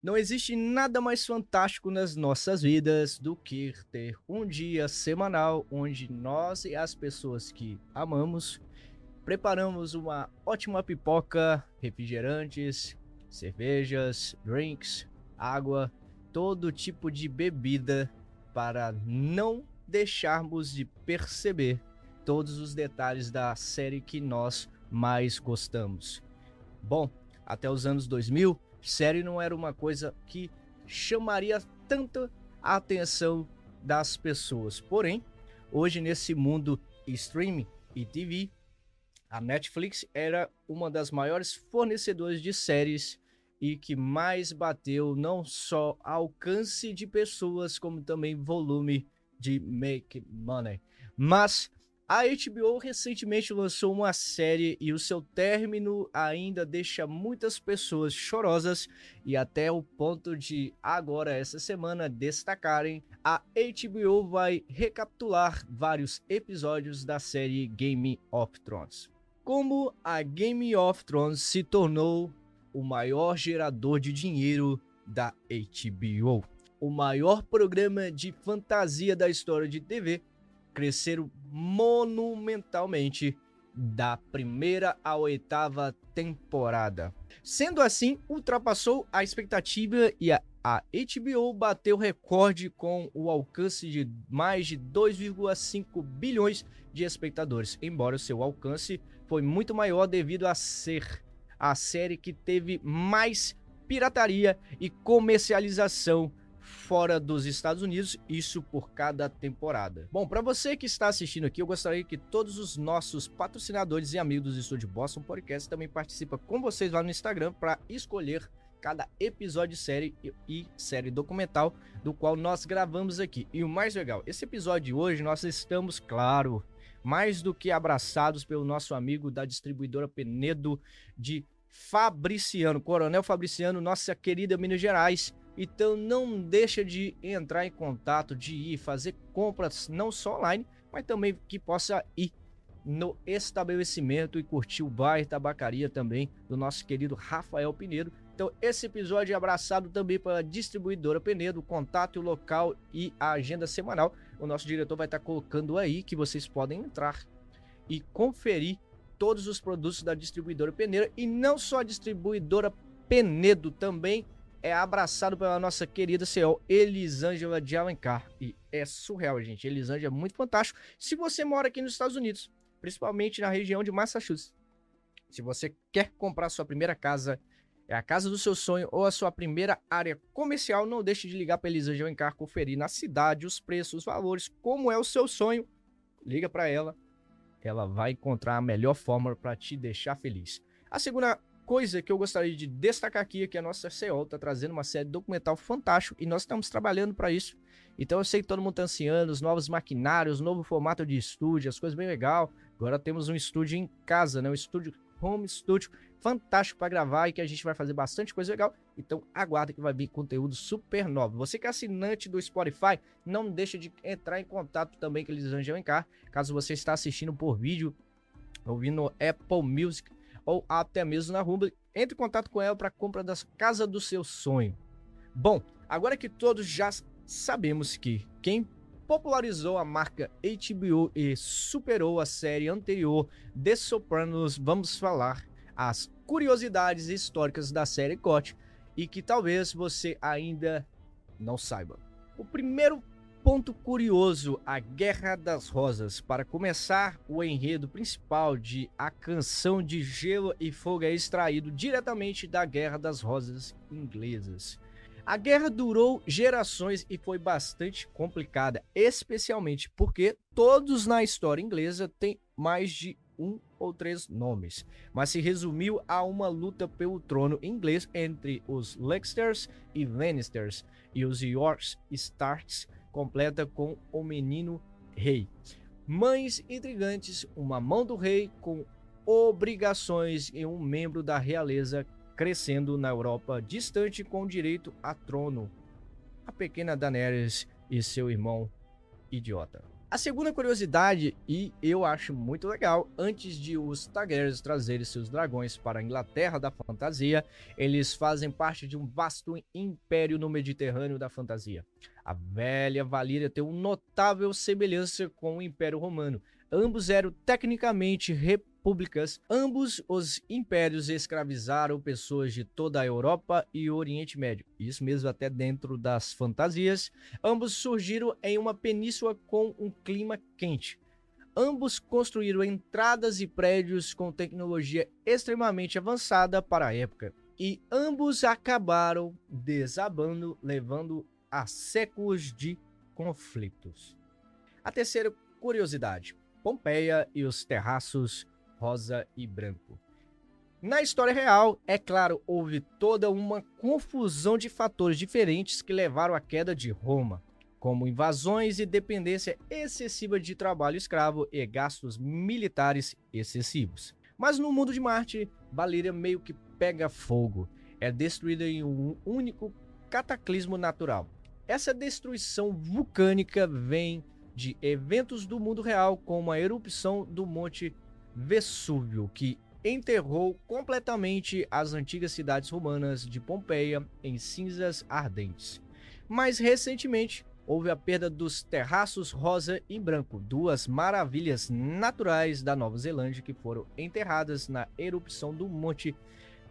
Não existe nada mais fantástico nas nossas vidas do que ter um dia semanal onde nós e as pessoas que amamos preparamos uma ótima pipoca, refrigerantes, cervejas, drinks, água, todo tipo de bebida para não deixarmos de perceber todos os detalhes da série que nós mais gostamos. Bom, até os anos 2000, série não era uma coisa que chamaria tanta atenção das pessoas. Porém, hoje nesse mundo streaming e TV, a Netflix era uma das maiores fornecedoras de séries e que mais bateu não só alcance de pessoas, como também volume de make money. Mas a HBO recentemente lançou uma série e o seu término ainda deixa muitas pessoas chorosas e até o ponto de agora essa semana destacarem a HBO vai recapitular vários episódios da série Game of Thrones. Como a Game of Thrones se tornou o maior gerador de dinheiro da HBO, o maior programa de fantasia da história de TV cresceram monumentalmente da primeira à oitava temporada. Sendo assim, ultrapassou a expectativa e a, a HBO bateu recorde com o alcance de mais de 2,5 bilhões de espectadores, embora seu alcance foi muito maior devido a ser a série que teve mais pirataria e comercialização fora dos Estados Unidos, isso por cada temporada. Bom, para você que está assistindo aqui, eu gostaria que todos os nossos patrocinadores e amigos do Estúdio Boston Podcast também participem com vocês lá no Instagram para escolher cada episódio série e série documental do qual nós gravamos aqui. E o mais legal, esse episódio de hoje nós estamos, claro, mais do que abraçados pelo nosso amigo da distribuidora Penedo de Fabriciano, Coronel Fabriciano, nossa querida Minas Gerais, então não deixa de entrar em contato, de ir fazer compras não só online, mas também que possa ir no estabelecimento e curtir o bar e tabacaria também do nosso querido Rafael Pinedo. Então esse episódio é abraçado também pela distribuidora Penedo, contato, local e a agenda semanal. O nosso diretor vai estar colocando aí que vocês podem entrar e conferir todos os produtos da distribuidora Penedo e não só a distribuidora Penedo também é abraçado pela nossa querida CEO Elisângela de Alencar. E é surreal, gente. Elisângela é muito fantástico. Se você mora aqui nos Estados Unidos, principalmente na região de Massachusetts, se você quer comprar sua primeira casa, é a casa do seu sonho ou a sua primeira área comercial, não deixe de ligar para Elisângela Alencar, conferir na cidade os preços, os valores, como é o seu sonho. Liga para ela, ela vai encontrar a melhor forma para te deixar feliz. A segunda coisa que eu gostaria de destacar aqui é que a nossa CEO está trazendo uma série documental fantástica e nós estamos trabalhando para isso. Então eu sei que todo mundo está ansiando, os novos maquinários, novo formato de estúdio, as coisas bem legal. Agora temos um estúdio em casa, né? Um estúdio home studio fantástico para gravar e que a gente vai fazer bastante coisa legal. Então aguarda que vai vir conteúdo super novo. Você que é assinante do Spotify, não deixa de entrar em contato também com eles Angel Encar, caso você está assistindo por vídeo, ouvindo Apple Music ou até mesmo na Rumble, entre em contato com ela para compra das casa do seu sonho. Bom, agora que todos já sabemos que quem popularizou a marca HBO e superou a série anterior The Sopranos, vamos falar as curiosidades históricas da série GOT e que talvez você ainda não saiba. O primeiro ponto curioso, a Guerra das Rosas. Para começar, o enredo principal de A Canção de Gelo e Fogo é extraído diretamente da Guerra das Rosas inglesas. A guerra durou gerações e foi bastante complicada, especialmente porque todos na história inglesa têm mais de um ou três nomes, mas se resumiu a uma luta pelo trono inglês entre os Lannisters e Lannisters e os Yorks Starks completa com o menino rei. Mães intrigantes, uma mão do rei com obrigações e um membro da realeza crescendo na Europa distante com direito a trono. A pequena Daenerys e seu irmão idiota. A segunda curiosidade, e eu acho muito legal, antes de os Targaryens trazerem seus dragões para a Inglaterra da fantasia, eles fazem parte de um vasto império no Mediterrâneo da fantasia. A velha Valíria tem uma notável semelhança com o Império Romano. Ambos eram tecnicamente. Ambos os impérios escravizaram pessoas de toda a Europa e Oriente Médio. Isso mesmo até dentro das fantasias. Ambos surgiram em uma península com um clima quente. Ambos construíram entradas e prédios com tecnologia extremamente avançada para a época. E ambos acabaram desabando, levando a séculos de conflitos. A terceira curiosidade: Pompeia e os terraços rosa e branco. Na história real, é claro, houve toda uma confusão de fatores diferentes que levaram à queda de Roma, como invasões e dependência excessiva de trabalho escravo e gastos militares excessivos. Mas no mundo de Marte, Valíria meio que pega fogo, é destruída em um único cataclismo natural. Essa destruição vulcânica vem de eventos do mundo real, como a erupção do Monte Vesúvio, que enterrou completamente as antigas cidades romanas de Pompeia em cinzas ardentes. Mais recentemente, houve a perda dos terraços rosa e branco, duas maravilhas naturais da Nova Zelândia que foram enterradas na erupção do Monte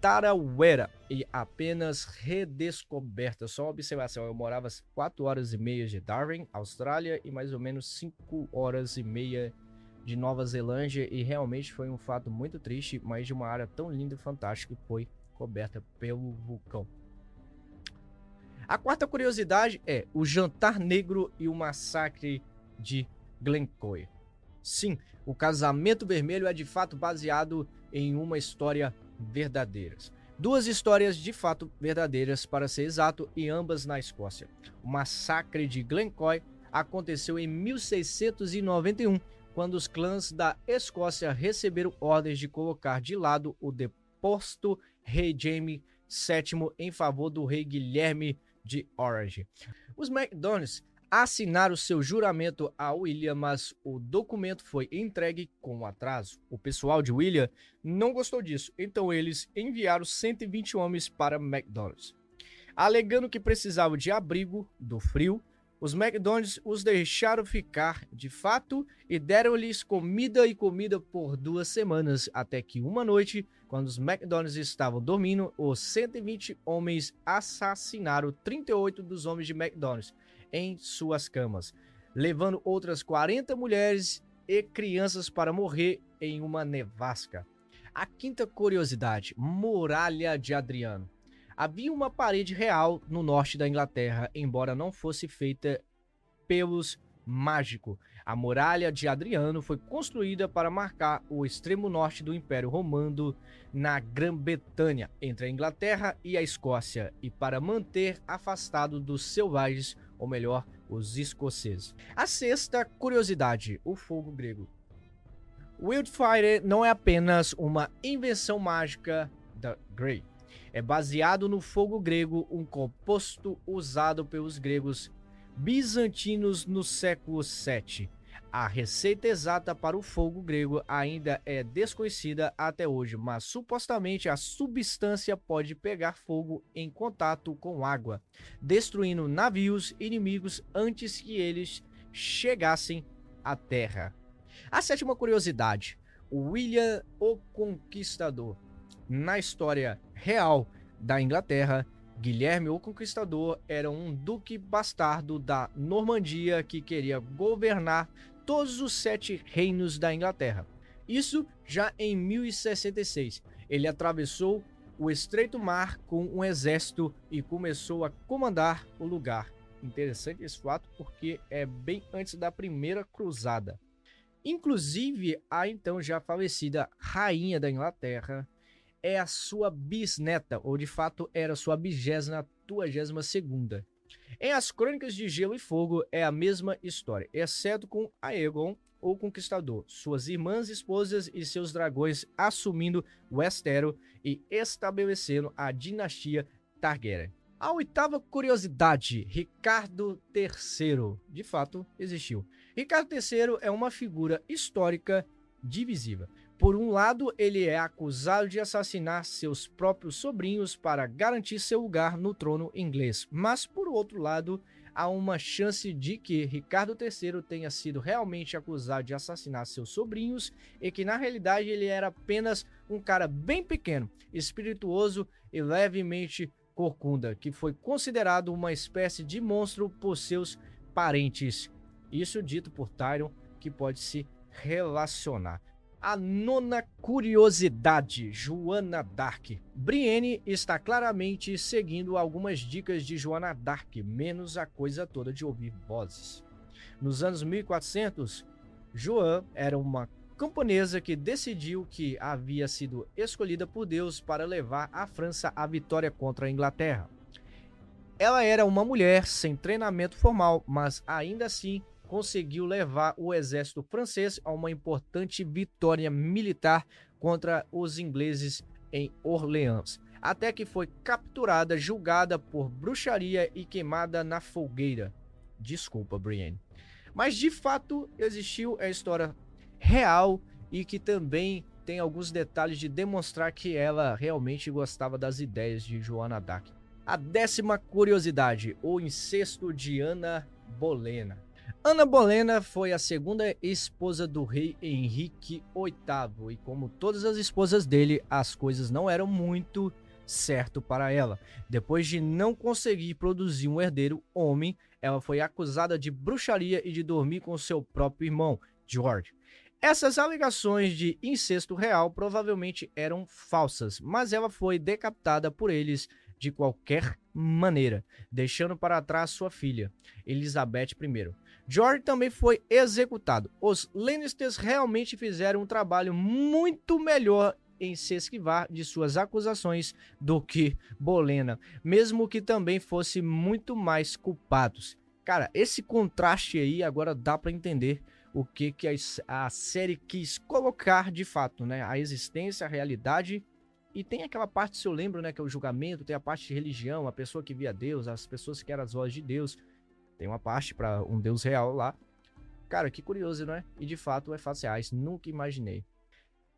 Tarawera e apenas redescoberta. Só uma observação, eu morava 4 horas e meia de Darwin, Austrália, e mais ou menos 5 horas e meia de Nova Zelândia, e realmente foi um fato muito triste, mas de uma área tão linda e fantástica que foi coberta pelo vulcão. A quarta curiosidade é o jantar negro e o massacre de Glencoe. Sim, o casamento vermelho é de fato baseado em uma história verdadeiras. Duas histórias de fato verdadeiras, para ser exato, e ambas na Escócia. O massacre de Glencoe aconteceu em 1691, quando os clãs da Escócia receberam ordens de colocar de lado o deposto rei Jaime VII em favor do rei Guilherme de Orange. Os MacDonalds assinaram seu juramento a William, mas o documento foi entregue com atraso. O pessoal de William não gostou disso, então eles enviaram 120 homens para McDonald's. Alegando que precisavam de abrigo do frio, os McDonald's os deixaram ficar de fato e deram-lhes comida e comida por duas semanas, até que uma noite, quando os McDonald's estavam dormindo, os 120 homens assassinaram 38 dos homens de McDonald's em suas camas, levando outras 40 mulheres e crianças para morrer em uma nevasca. A quinta curiosidade: Muralha de Adriano. Havia uma parede real no norte da Inglaterra, embora não fosse feita pelos mágico. A muralha de Adriano foi construída para marcar o extremo norte do Império Romano na Grã-Bretanha, entre a Inglaterra e a Escócia, e para manter afastado dos selvagens ou melhor, os escoceses. A sexta curiosidade, o fogo grego. Wildfire não é apenas uma invenção mágica da Grey. É baseado no fogo grego, um composto usado pelos gregos bizantinos no século 7 a receita exata para o fogo grego ainda é desconhecida até hoje, mas supostamente a substância pode pegar fogo em contato com água, destruindo navios inimigos antes que eles chegassem à terra. A sétima curiosidade: William o Conquistador. Na história real da Inglaterra, Guilherme o Conquistador era um duque bastardo da Normandia que queria governar todos os sete reinos da Inglaterra. Isso já em 1066. Ele atravessou o Estreito Mar com um exército e começou a comandar o lugar. Interessante esse fato porque é bem antes da primeira cruzada. Inclusive, a então já falecida rainha da Inglaterra é a sua bisneta, ou de fato era sua vigésima, tuagésima segunda. Em As Crônicas de Gelo e Fogo é a mesma história, exceto com Aegon, o Conquistador, suas irmãs esposas e seus dragões assumindo Westeros e estabelecendo a dinastia Targaryen. A oitava curiosidade, Ricardo III, de fato existiu. Ricardo III é uma figura histórica divisiva. Por um lado, ele é acusado de assassinar seus próprios sobrinhos para garantir seu lugar no trono inglês, mas por outro lado, há uma chance de que Ricardo III tenha sido realmente acusado de assassinar seus sobrinhos e que na realidade ele era apenas um cara bem pequeno, espirituoso e levemente corcunda, que foi considerado uma espécie de monstro por seus parentes. Isso dito por Tyron, que pode se relacionar. A nona curiosidade, Joana Dark. Brienne está claramente seguindo algumas dicas de Joana Dark, menos a coisa toda de ouvir vozes. Nos anos 1400, Joan era uma camponesa que decidiu que havia sido escolhida por Deus para levar a França à vitória contra a Inglaterra. Ela era uma mulher sem treinamento formal, mas ainda assim conseguiu levar o exército francês a uma importante vitória militar contra os ingleses em Orleans, até que foi capturada, julgada por bruxaria e queimada na fogueira. Desculpa, Brienne. Mas de fato existiu a história real e que também tem alguns detalhes de demonstrar que ela realmente gostava das ideias de Joana Dark. A décima curiosidade, o incesto de Ana Bolena. Ana Bolena foi a segunda esposa do rei Henrique VIII e como todas as esposas dele, as coisas não eram muito certo para ela. Depois de não conseguir produzir um herdeiro homem, ela foi acusada de bruxaria e de dormir com seu próprio irmão, George. Essas alegações de incesto real provavelmente eram falsas, mas ela foi decapitada por eles de qualquer maneira, deixando para trás sua filha, Elizabeth I. George também foi executado. Os Lannisters realmente fizeram um trabalho muito melhor em se esquivar de suas acusações do que Bolena, mesmo que também fosse muito mais culpados. Cara, esse contraste aí agora dá para entender o que, que a, a, série quis colocar de fato, né? A existência, a realidade. E tem aquela parte, se eu lembro, né? Que é o julgamento, tem a parte de religião, a pessoa que via Deus, as pessoas que eram as vozes de Deus. Tem uma parte para um deus real lá. Cara, que curioso, não é? E de fato é faciais, nunca imaginei.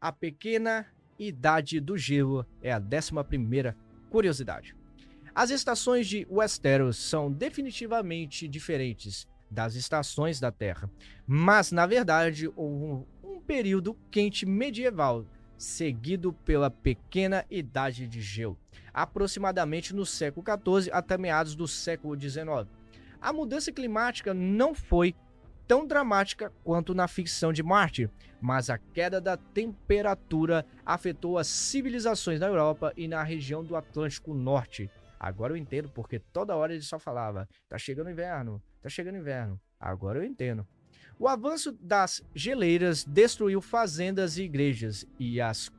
A pequena idade do gelo é a 11 primeira curiosidade. As estações de Westeros são definitivamente diferentes das estações da Terra, mas na verdade houve um, um período quente medieval seguido pela pequena idade de gelo, aproximadamente no século XIV até meados do século XIX a mudança climática não foi tão dramática quanto na ficção de Marte, mas a queda da temperatura afetou as civilizações na Europa e na região do Atlântico Norte. Agora eu entendo porque toda hora ele só falava: tá chegando inverno, tá chegando inverno. Agora eu entendo. O avanço das geleiras destruiu fazendas e igrejas, e as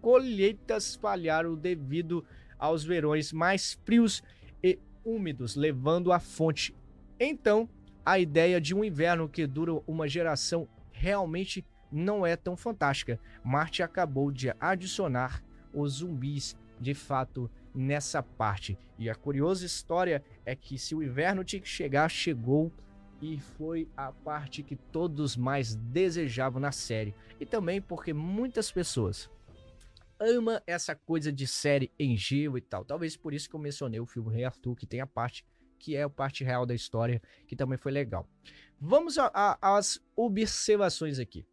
colheitas falharam devido aos verões mais frios e úmidos, levando a fonte então, a ideia de um inverno que dura uma geração realmente não é tão fantástica. Marte acabou de adicionar os zumbis de fato nessa parte. E a curiosa história é que se o inverno tinha que chegar, chegou e foi a parte que todos mais desejavam na série. E também porque muitas pessoas ama essa coisa de série em gelo e tal. Talvez por isso que eu mencionei o filme Rei Arthur, que tem a parte que é a parte real da história, que também foi legal. Vamos às observações aqui.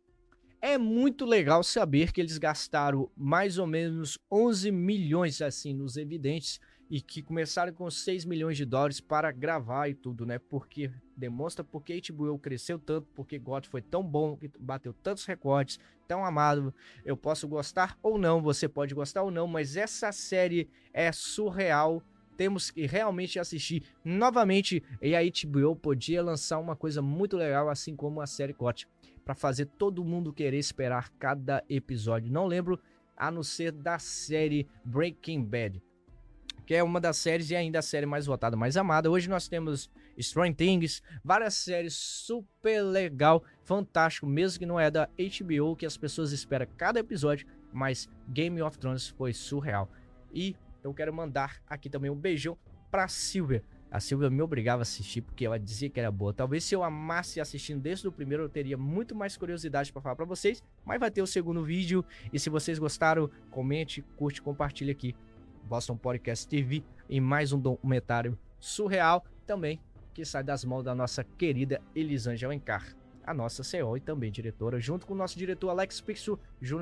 É muito legal saber que eles gastaram mais ou menos 11 milhões assim nos evidentes e que começaram com 6 milhões de dólares para gravar e tudo, né? Porque demonstra porque HBO cresceu tanto, porque God foi tão bom, que bateu tantos recordes, tão amado. Eu posso gostar ou não, você pode gostar ou não, mas essa série é surreal temos que realmente assistir novamente. E a HBO podia lançar uma coisa muito legal, assim como a série COT, para fazer todo mundo querer esperar cada episódio. Não lembro a não ser da série Breaking Bad, que é uma das séries e ainda a série mais votada, mais amada. Hoje nós temos Stranger Things, várias séries super legal, fantástico, mesmo que não é da HBO, que as pessoas esperam cada episódio, mas Game of Thrones foi surreal. E eu quero mandar aqui também um beijão pra Silvia. A Silvia me obrigava a assistir porque ela dizia que era boa. Talvez se eu amasse assistindo desde o primeiro, eu teria muito mais curiosidade para falar para vocês. Mas vai ter o segundo vídeo. E se vocês gostaram, comente, curte, compartilhe aqui. Boston Podcast TV em mais um documentário surreal também que sai das mãos da nossa querida Elisângela Encar, a nossa CEO e também diretora, junto com o nosso diretor Alex Pixel, Júnior